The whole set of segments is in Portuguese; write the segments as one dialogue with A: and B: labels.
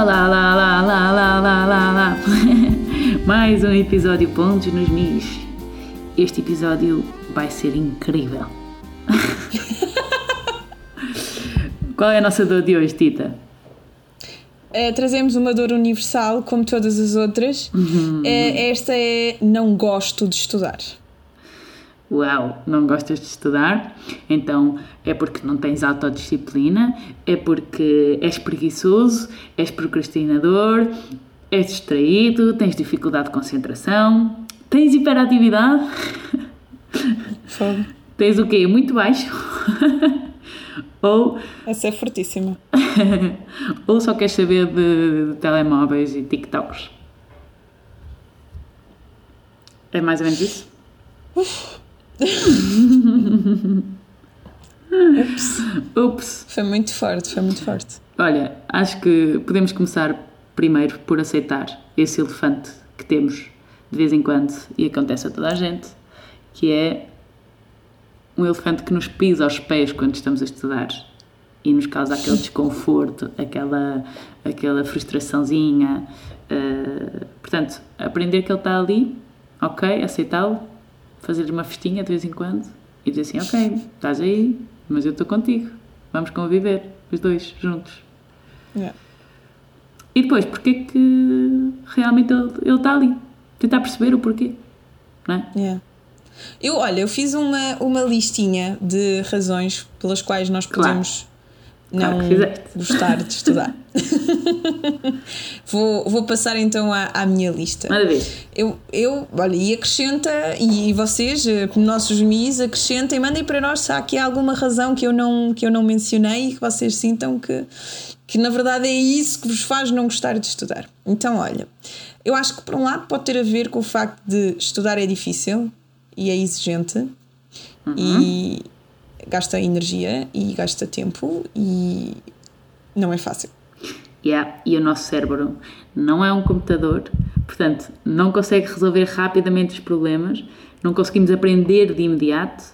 A: Olá, lá, lá, lá, lá, lá, lá, lá. Mais um episódio Pontos nos Mis. Este episódio vai ser incrível. Qual é a nossa dor de hoje, Tita?
B: Uh, trazemos uma dor universal, como todas as outras.
A: Uhum.
B: Uh, esta é não gosto de estudar.
A: Uau, não gostas de estudar? Então é porque não tens autodisciplina, é porque és preguiçoso, és procrastinador, és distraído, tens dificuldade de concentração, tens hiperatividade,
B: Fogo.
A: tens o quê? Muito baixo? ou,
B: Essa é fortíssima.
A: ou só queres saber de, de telemóveis e TikToks? É mais ou menos isso?
B: Ups.
A: Ups!
B: Foi muito forte, foi muito forte.
A: Olha, acho que podemos começar primeiro por aceitar esse elefante que temos de vez em quando e acontece a toda a gente, que é um elefante que nos pisa aos pés quando estamos a estudar e nos causa aquele desconforto, aquela, aquela frustraçãozinha. Uh, portanto, aprender que ele está ali, ok, aceitá-lo, fazer uma festinha de vez em quando e dizer assim: ok, estás aí, mas eu estou contigo, vamos conviver, os dois juntos.
B: Yeah.
A: E depois, porque é que realmente ele, ele está ali? Tentar perceber o porquê, não é?
B: Yeah. Eu, olha, eu fiz uma, uma listinha de razões pelas quais nós podemos não
A: fizeste.
B: gostar de estudar. vou, vou passar então à, à minha lista. Eu, eu, olha, e acrescenta, e vocês, eh, nossos MIs, acrescentem, mandem para nós se há aqui alguma razão que eu não, que eu não mencionei e que vocês sintam que, que na verdade é isso que vos faz não gostar de estudar. Então, olha, eu acho que por um lado pode ter a ver com o facto de estudar é difícil e é exigente e gasta energia e gasta tempo e não é fácil.
A: Yeah, e o nosso cérebro não é um computador, portanto, não consegue resolver rapidamente os problemas, não conseguimos aprender de imediato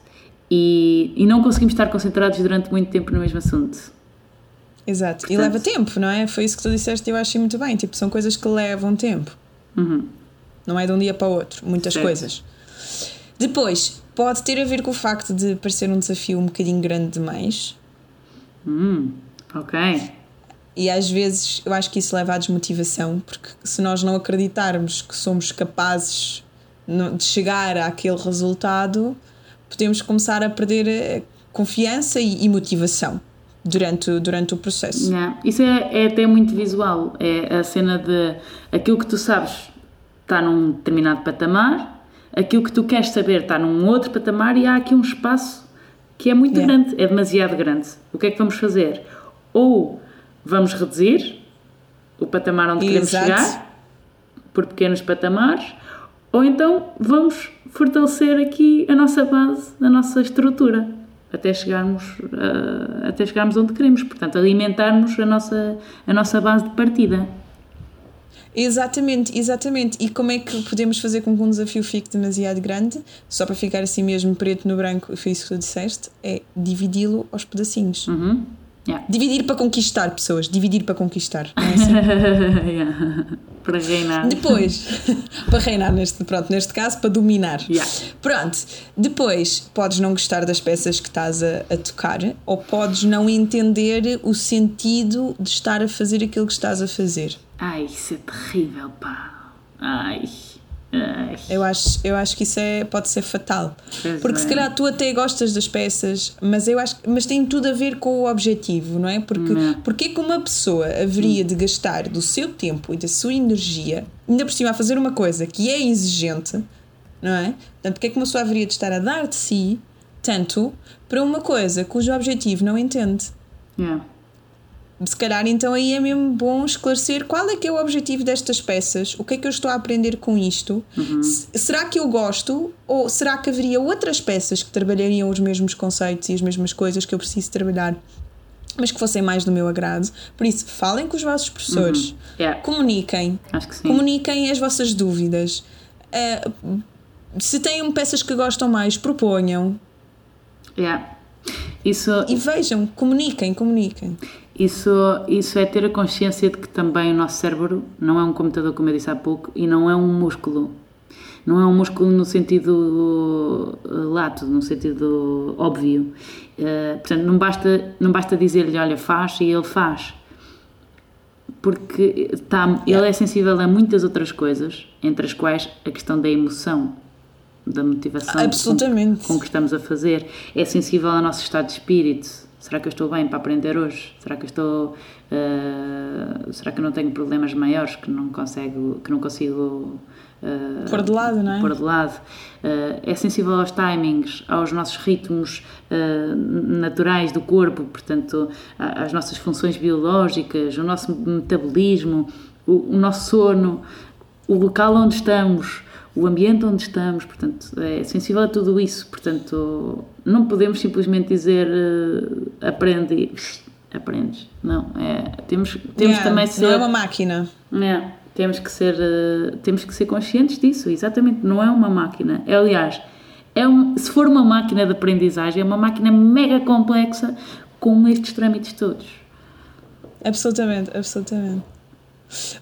A: e, e não conseguimos estar concentrados durante muito tempo no mesmo assunto.
B: Exato. E
A: Portanto-
B: leva tempo, não é? Foi isso que tu disseste e eu achei muito bem. Tipo, são coisas que levam tempo.
A: Uhum.
B: Não é de um dia para o outro, muitas
A: Certo.
B: coisas. Depois, pode ter a ver com o facto de parecer um desafio um bocadinho grande demais.
A: Hum, ok.
B: E às vezes eu acho que isso leva à desmotivação, porque se nós não acreditarmos que somos capazes de chegar àquele resultado, podemos começar a perder eh, confiança e, motivação durante, o- durante o processo.
A: Yeah. Isso é, é até muito visual. É a cena de aquilo que tu sabes está num determinado patamar, aquilo que tu queres saber está num outro patamar e há aqui um espaço que é muito
B: Yeah.
A: grande, é demasiado grande. O que é que vamos fazer? Ou vamos reduzir o patamar onde queremos
B: Exato.
A: chegar por pequenos patamares, ou então vamos fortalecer aqui a nossa base, a nossa estrutura, até chegarmos, ah, até chegarmos onde queremos. Portanto, alimentarmos a nossa, a nossa base de partida.
B: Exatamente, exatamente. E como é que podemos fazer com que um desafio fique demasiado grande? Só para ficar assim mesmo preto no branco, foi isso que tu disseste, é dividi-lo aos pedacinhos.
A: Uhum. Yeah.
B: Dividir para conquistar pessoas, dividir para conquistar. Não é assim?
A: Yeah. Para reinar.
B: Depois, para reinar neste, pronto, neste caso, para dominar.
A: Yeah.
B: Pronto, depois podes não gostar das peças que estás a, a tocar ou podes não entender o sentido de estar a fazer aquilo que estás a fazer.
A: Ai, isso é terrível, pá. Ai. Ai.
B: Eu acho, eu acho que isso é, pode ser fatal.
A: Pois
B: Porque se
A: é.
B: calhar tu até gostas das peças, mas eu acho mas tem tudo a ver com o objetivo, não é? Porque
A: Não.
B: porque é que uma pessoa haveria de gastar do seu tempo e da sua energia, ainda por cima a fazer uma coisa que é exigente, não é? Portanto, porque é que uma pessoa haveria de estar a dar de si tanto para uma coisa cujo objetivo não entende?
A: Yeah.
B: Se calhar então aí é mesmo bom esclarecer qual é que é o objetivo destas peças, o que é que eu estou a aprender com isto, S- será que eu gosto ou será que haveria outras peças que trabalhariam os mesmos conceitos e as mesmas coisas que eu preciso trabalhar, mas que fossem mais do meu agrado? Por isso, falem com os vossos professores,
A: Yeah.
B: comuniquem, comuniquem as vossas dúvidas. Ah, se têm peças que gostam mais, proponham
A: Yeah. Isso,
B: e vejam, comuniquem, comuniquem.
A: Isso, isso é ter a consciência de que também o nosso cérebro não é um computador, como eu disse há pouco, e não é um músculo. Não é um músculo no sentido uh, lato, no sentido óbvio. Uh, portanto, não basta, não basta dizer-lhe, olha, faz, e ele faz. Porque tá, ele é sensível a muitas outras coisas, entre as quais a questão da emoção, da motivação. Com, com que estamos a fazer. É sensível ao nosso estado de espírito. Será que eu estou bem para aprender hoje? Será que eu estou. Uh, será que eu não tenho problemas maiores que não consigo, que não consigo
B: Uh, pôr de lado, não é?
A: Pôr de lado. Uh, é sensível aos timings, aos nossos ritmos uh, naturais do corpo, portanto, às nossas funções biológicas, o nosso metabolismo, o, o nosso sono, o local onde estamos, o ambiente onde estamos, portanto, é sensível a tudo isso. Portanto, não podemos simplesmente dizer aprende e aprendes. Não, é, temos, temos
B: yeah,
A: também ser.
B: Não é uma máquina.
A: É. Temos que ser, uh, temos que ser conscientes disso, exatamente. Não é uma máquina. É, aliás, é um, se for uma máquina de aprendizagem, é uma máquina mega complexa com estes trâmites todos.
B: Absolutamente, absolutamente.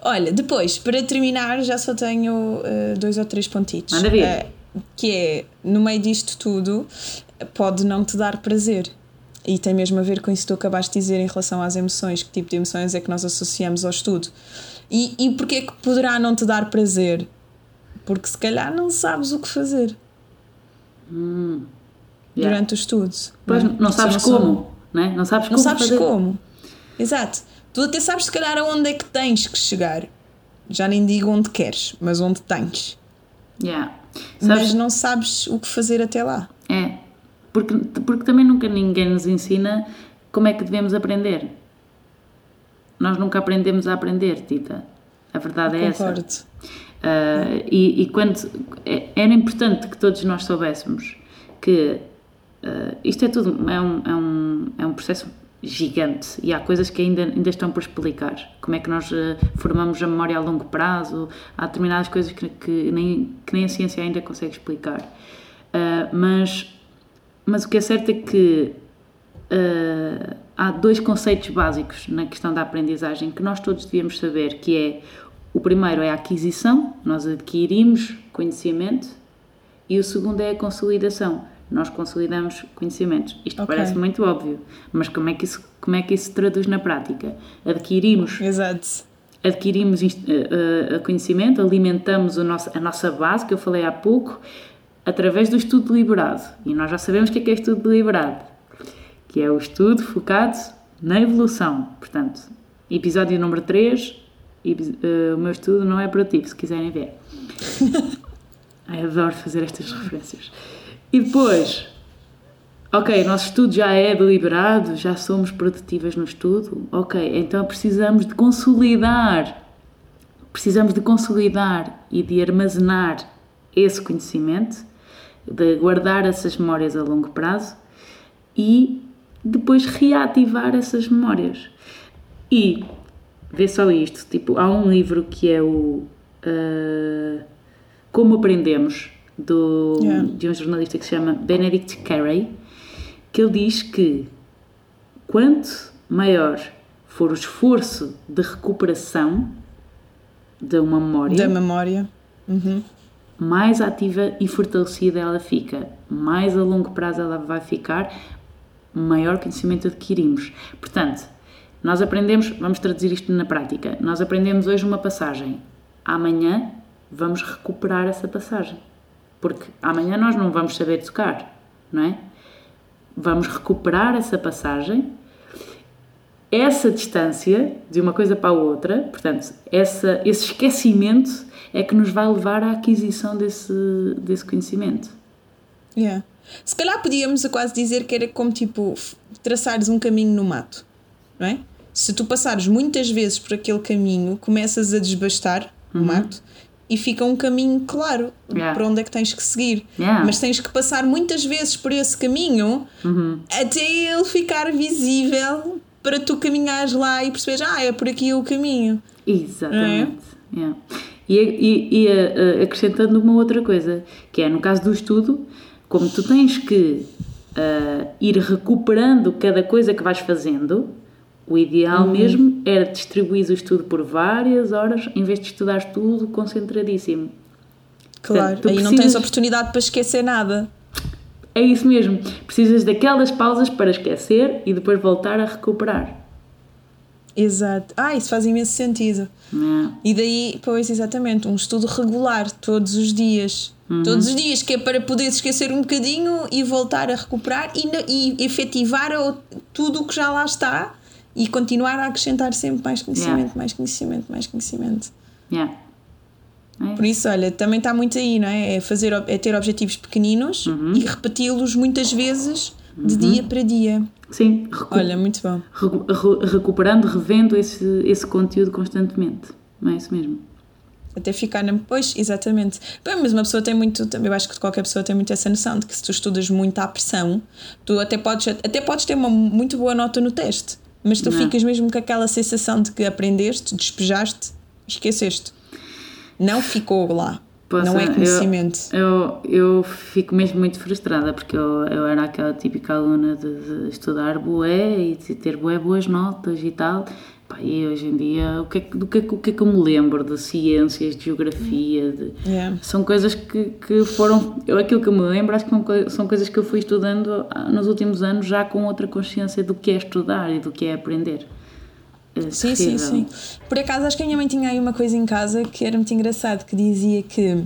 B: Olha, depois, para terminar, já só tenho uh, dois ou três pontitos.
A: Manda ver. Uh,
B: que é, no meio disto tudo, pode não te dar prazer. E tem mesmo a ver com isso que tu acabaste de dizer em relação às emoções, que tipo de emoções é que nós associamos ao estudo. E, e porquê que poderá não te dar prazer? Porque se calhar não sabes o que fazer
A: hum.
B: yeah. durante os estudos.
A: Pois, não, não sabes como, não, é? não sabes
B: como.
A: Não
B: sabes
A: fazer.
B: como. Exato. Tu até sabes se calhar aonde é que tens que chegar. Já nem digo onde queres, mas onde tens.
A: Yeah.
B: Sabes? Mas não sabes o que fazer até lá.
A: É. Porque, porque também nunca ninguém nos ensina como é que devemos aprender. Nós nunca aprendemos a aprender, Tita. A verdade é
B: Concordo.
A: essa. Uh, e, e, quando é, era importante que todos nós soubéssemos que uh, isto é tudo é um, é, um, é um processo gigante e há coisas que ainda, ainda estão por explicar. Como é que nós uh, formamos a memória a longo prazo, há determinadas coisas que, que, nem, que nem a ciência ainda consegue explicar. mas, mas o que é certo é que há dois conceitos básicos na questão da aprendizagem que nós todos devíamos saber, que é o primeiro é a aquisição, nós adquirimos conhecimento, e o segundo é a consolidação, nós consolidamos conhecimentos. Isto okay. parece muito óbvio, mas como é que isso como é que isso se traduz na prática? Adquirimos
B: Exato.
A: Adquirimos uh, uh, conhecimento, alimentamos o nosso, a nossa base, que eu falei há pouco, através do estudo deliberado. E nós já sabemos o que é, que é estudo deliberado que é o estudo focado na evolução. Portanto, episódio número 3, uh, o meu estudo não é para ti, se quiserem ver. Ai, adoro fazer estas referências. E depois, ok, nosso estudo já é deliberado, já somos produtivas no estudo, ok, então precisamos de consolidar, precisamos de consolidar e de armazenar esse conhecimento, de guardar essas memórias a longo prazo e depois reativar essas memórias. E vê só isto, tipo, há um livro que é o uh, Como Aprendemos, do, yeah. de um jornalista que se chama Benedict Carey, que ele diz que quanto maior for o esforço de recuperação de uma memória,
B: da memória, uhum.
A: mais ativa e fortalecida ela fica, mais a longo prazo ela vai ficar, maior conhecimento adquirimos. Portanto, nós aprendemos, vamos traduzir isto na prática, nós aprendemos hoje uma passagem, amanhã vamos recuperar essa passagem, porque amanhã nós não vamos saber tocar, não é? Vamos recuperar essa passagem, essa distância de uma coisa para a outra, portanto, essa, esse esquecimento é que nos vai levar à aquisição desse, desse conhecimento.
B: Yeah. Se calhar podíamos quase dizer que era como tipo traçares um caminho no mato, não é? Se tu passares muitas vezes por aquele caminho, começas a desbastar uhum. o mato e fica um caminho claro yeah. para onde é que tens que seguir.
A: Yeah.
B: Mas tens que passar muitas vezes por esse caminho
A: uhum.
B: até ele ficar visível para tu caminhares lá e perceberes, ah, é por aqui o caminho.
A: Exatamente. É? Yeah. E, e, e uh, acrescentando uma outra coisa, que é no caso do estudo, como tu tens que uh, ir recuperando cada coisa que vais fazendo, O ideal mesmo era distribuir o estudo por várias horas em vez de estudar tudo concentradíssimo.
B: Claro,
A: Portanto,
B: aí não tens
A: precisas-
B: oportunidade para esquecer nada.
A: É isso mesmo. Precisas daquelas pausas para esquecer e depois voltar a recuperar.
B: Exato. Ah, isso faz imenso sentido.
A: Não é?
B: E daí, pois, exatamente, um estudo regular, todos os dias. Todos os dias, que é para poder esquecer um bocadinho e voltar a recuperar e, e efetivar tudo o que já lá está e continuar a acrescentar sempre mais conhecimento,
A: Yeah.
B: mais conhecimento, mais conhecimento.
A: Yeah. É
B: Por isso, olha, também está muito aí, não é? É, fazer, é ter objetivos pequeninos
A: Uhum.
B: e repeti-los muitas vezes de dia para dia.
A: Sim, recu-
B: Olha, muito bom.
A: recu- re- recuperando, revendo esse, esse conteúdo constantemente. Não é isso mesmo?
B: Até ficar na. Pois, exatamente. Bem, mas uma pessoa tem muito. Eu acho que qualquer pessoa tem muito essa noção de que se tu estudas muito à pressão, tu até podes, até podes ter uma muito boa nota no teste, mas tu
A: Não.
B: ficas mesmo com aquela sensação de que aprendeste, despejaste, esqueceste. Não ficou lá. Não é
A: eu-
B: conhecimento.
A: Eu, eu fico mesmo muito frustrada porque eu, eu era aquela típica aluna de, de estudar bué e de ter bué boas notas e tal. Pá, e hoje em dia, o que, é, que- do que, é que- o que é que eu me lembro de ciências, de geografia? De,
B: Yeah.
A: São coisas que, que foram. Eu, aquilo que eu me lembro, acho que são, coi- são coisas que eu fui estudando ah, nos últimos anos já com outra consciência do que é estudar e do que é aprender. É
B: Sim, sim, sim. Por acaso, acho que a minha mãe tinha aí uma coisa em casa que era muito engraçado, que dizia que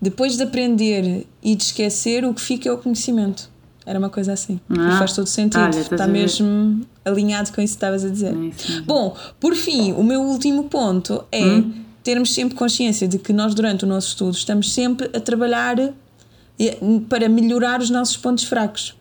B: depois de aprender e de esquecer, o que fica é o conhecimento. Era uma coisa assim.
A: Ah,
B: faz todo sentido.
A: olha,
B: Está mesmo alinhado com isso que estavas a dizer.
A: É.
B: Bom, por fim, o meu último ponto é
A: Hum?
B: termos sempre consciência de que nós, durante o nosso estudo, estamos sempre a trabalhar eh, para melhorar os nossos pontos fracos.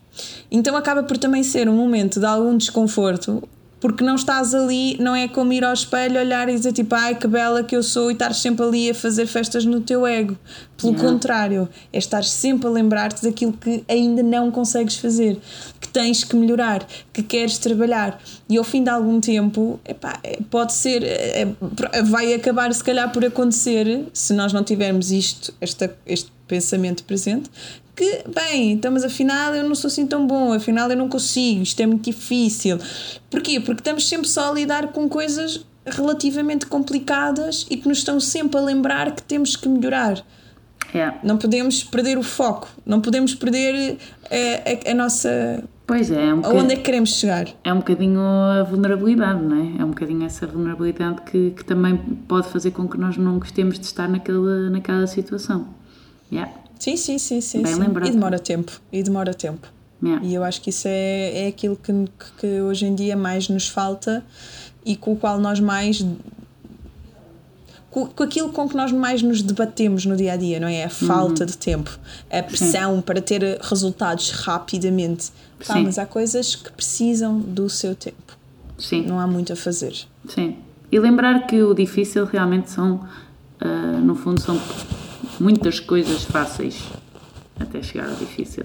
B: Então acaba por também ser um momento de algum desconforto, porque não estás ali, não é como ir ao espelho, olhar e dizer tipo, ai que bela que eu sou e estar sempre ali a fazer festas no teu ego. Pelo
A: Yeah.
B: contrário, é estar sempre a lembrar-te daquilo que ainda não consegues fazer, que tens que melhorar, que queres trabalhar. E ao fim de algum tempo, epá, é- pode ser, é- é- vai acabar se calhar por acontecer, se nós não tivermos isto, esta, este pensamento presente, que, bem, então, mas afinal eu não sou assim tão bom, afinal eu não consigo, isto é muito difícil. Porquê? Porque estamos sempre só a lidar com coisas relativamente complicadas e que nos estão sempre a lembrar que temos que melhorar.
A: É.
B: Não podemos perder o foco, não podemos perder eh, a, a nossa.
A: Pois é, é um
B: aonde é que queremos chegar.
A: é um bocadinho a vulnerabilidade, não é? É um bocadinho essa vulnerabilidade que, que também pode fazer com que nós não gostemos de estar naquela, naquela situação. Yeah.
B: Sim, sim, sim, sim.
A: Bem
B: sim.
A: lembrado.
B: E demora tempo, e demora tempo.
A: Yeah.
B: E eu acho que isso é, é aquilo que, que hoje em dia mais nos falta e com o qual nós mais. Com, aquilo com que nós mais nos debatemos no dia a dia, não é? A falta de tempo, a pressão para ter resultados rapidamente. Pá,
A: Sim.
B: mas há coisas que precisam do seu tempo,
A: Sim.
B: não há muito a fazer.
A: Sim. E lembrar que o difícil realmente são, ah, no fundo, são muitas coisas fáceis até chegar ao difícil.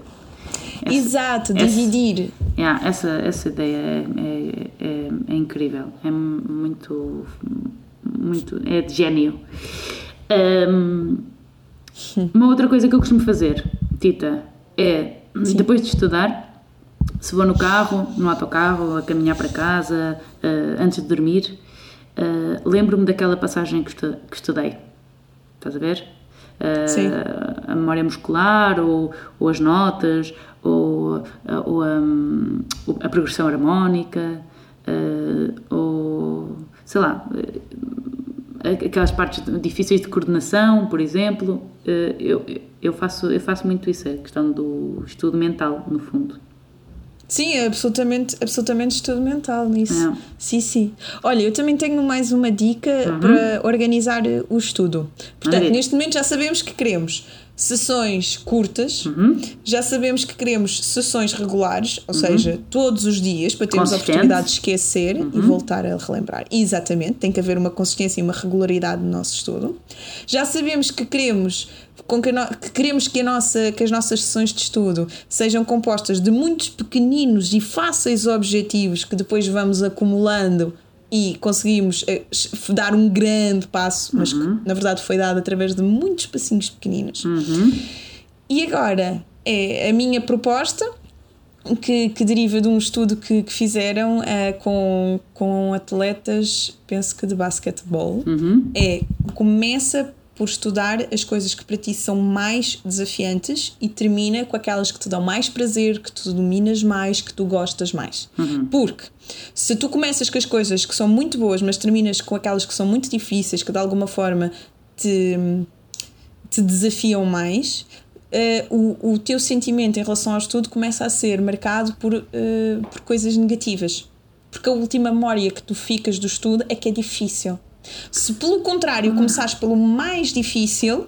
A: Essa-
B: Exato,
A: essa-
B: dividir.
A: Yeah, essa, essa ideia é, é, é, é incrível, é muito, muito, é de gênio. Ahm, uma outra coisa que eu costumo fazer, Tita, é depois de estudar, se vou no carro, no autocarro, a caminhar para casa, ah, antes de dormir, ah, lembro-me daquela passagem que, estu- que estudei. Estás a ver?
B: Sim.
A: a memória muscular, ou, ou as notas, ou, ou a, a progressão harmónica, ah, ou sei lá, ah, aquelas partes difíceis de coordenação, por exemplo. Ah, eu, eu, faço, eu faço muito isso, a questão do estudo mental, no fundo.
B: Sim, é absolutamente, absolutamente estudo mental nisso.
A: É.
B: Sim, sim. Olha, eu também tenho mais uma dica para organizar o estudo. Portanto, neste momento já sabemos que queremos sessões curtas, já sabemos que queremos sessões regulares, ou seja, todos os dias, para termos a oportunidade de esquecer e voltar a relembrar. Exatamente, tem que haver uma consistência e uma regularidade no nosso estudo. Já sabemos que queremos com que, no- que queremos que, a nossa, que as nossas sessões de estudo sejam compostas de muitos pequeninos e fáceis objetivos que depois vamos acumulando e conseguimos eh, dar um grande passo, mas que na verdade foi dado através de muitos passinhos pequeninos. E agora é a minha proposta que, que deriva de um estudo que, que fizeram uh, com, com atletas, penso que de basquetebol,
A: Uhum.
B: é começa por estudar as coisas que para ti são mais desafiantes e termina com aquelas que te dão mais prazer, que tu dominas mais, que tu gostas mais. Porque se tu começas com as coisas que são muito boas, mas terminas com aquelas que são muito difíceis, que de alguma forma te, te desafiam mais, eh, o, o teu sentimento em relação ao estudo começa a ser marcado por, eh, por coisas negativas. Porque a última memória que tu ficas do estudo é que é difícil. Se pelo contrário começares pelo mais difícil,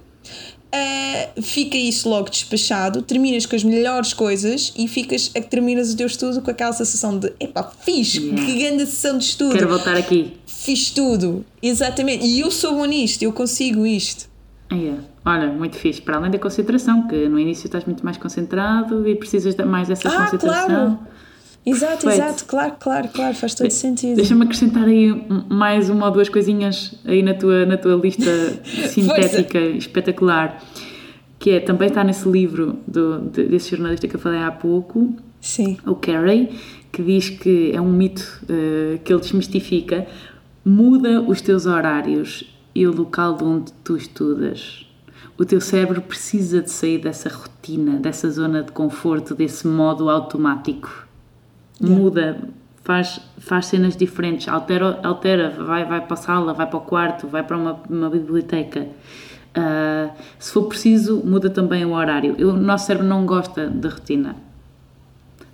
B: eh, fica isso logo despachado, terminas com as melhores coisas e ficas, eh, terminas o teu estudo com aquela sensação de epá, fiz,
A: Yeah.
B: que grande sessão de estudo,
A: Quero voltar aqui.
B: fiz tudo, exatamente, e eu sou bom nisto, eu consigo isto.
A: É. Olha, muito fixe. Para além da concentração, que no início estás muito mais concentrado e precisas de mais dessa
B: Ah,
A: concentração.
B: claro. Exato,
A: Perfeito.
B: exato, claro, claro, claro, faz todo sentido.
A: Deixa-me acrescentar aí mais uma ou duas coisinhas aí na tua, na tua lista sintética espetacular, que é, também está nesse livro do, de- desse jornalista que eu falei há pouco,
B: Sim,
A: o Carey, que diz que é um mito eh, que ele desmistifica, muda os teus horários e o local de onde tu estudas. O teu cérebro precisa de sair dessa rotina, dessa zona de conforto, desse modo automático. Muda, faz, faz cenas diferentes, altera, altera vai, vai para a sala, vai para o quarto, vai para uma, uma biblioteca. Ah, se for preciso, muda também o horário. Eu- o nosso cérebro não gosta de rotina.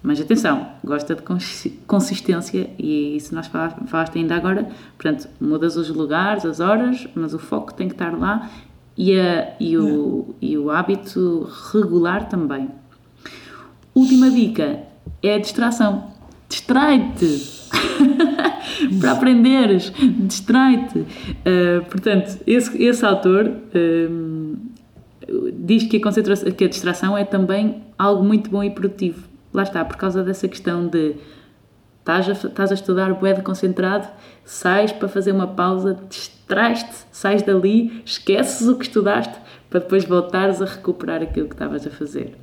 A: Mas atenção, gosta de consi- consistência e isso nós fala- falaste ainda agora. Portanto, mudas os lugares, as horas, mas o foco tem que estar lá e, a- e o, e o hábito regular também. Última dica é a distração. Distrai-te! Para aprenderes, distrai-te. Uh, portanto, esse, esse autor um, diz que a, que a distração é também algo muito bom e produtivo. Lá está, por causa dessa questão de estás a, a estudar bué de concentrado, sais para fazer uma pausa, distrais-te, sais dali, esqueces o que estudaste para depois voltares a recuperar aquilo que estavas a fazer.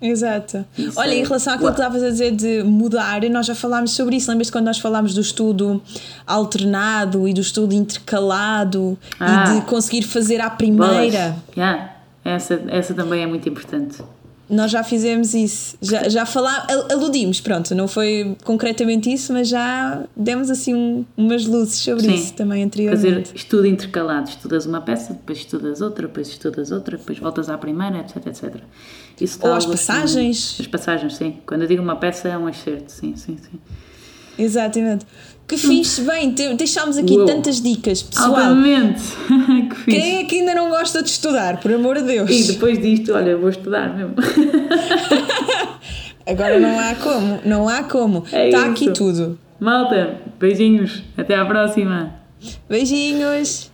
B: Exato.
A: Isso
B: Olha,
A: é-
B: em relação àquilo
A: Uau.
B: que estavas a dizer de mudar, nós já falámos sobre isso. Lembras-te quando nós falámos do estudo alternado e do estudo intercalado
A: Ah.
B: e de conseguir fazer à
A: Bolas.
B: primeira?
A: Yeah, essa, essa também é muito importante.
B: Nós já fizemos isso, já, já falámos, aludimos, pronto, não foi concretamente isso, mas já demos assim um- umas luzes sobre
A: Sim.
B: isso também
A: Fazer
B: anteriormente.
A: estudo intercalado. Estudas uma peça, depois estudas outra, depois estudas outra, depois voltas à primeira, etc, etc. Isso
B: Ou as
A: assim-
B: passagens.
A: As passagens, sim. Quando eu digo uma peça, é um excerto, sim, sim, sim.
B: Exatamente. Que fixe, hum. bem, deixámos aqui
A: Uou.
B: tantas dicas, pessoal.
A: Altamente. que fixe.
B: Quem é que ainda não gosta de estudar, por amor de Deus?
A: E depois disto, olha, vou estudar mesmo.
B: Agora não há como, não há como.
A: É
B: Está
A: isso.
B: aqui tudo.
A: Malta, beijinhos, até à próxima.
B: Beijinhos.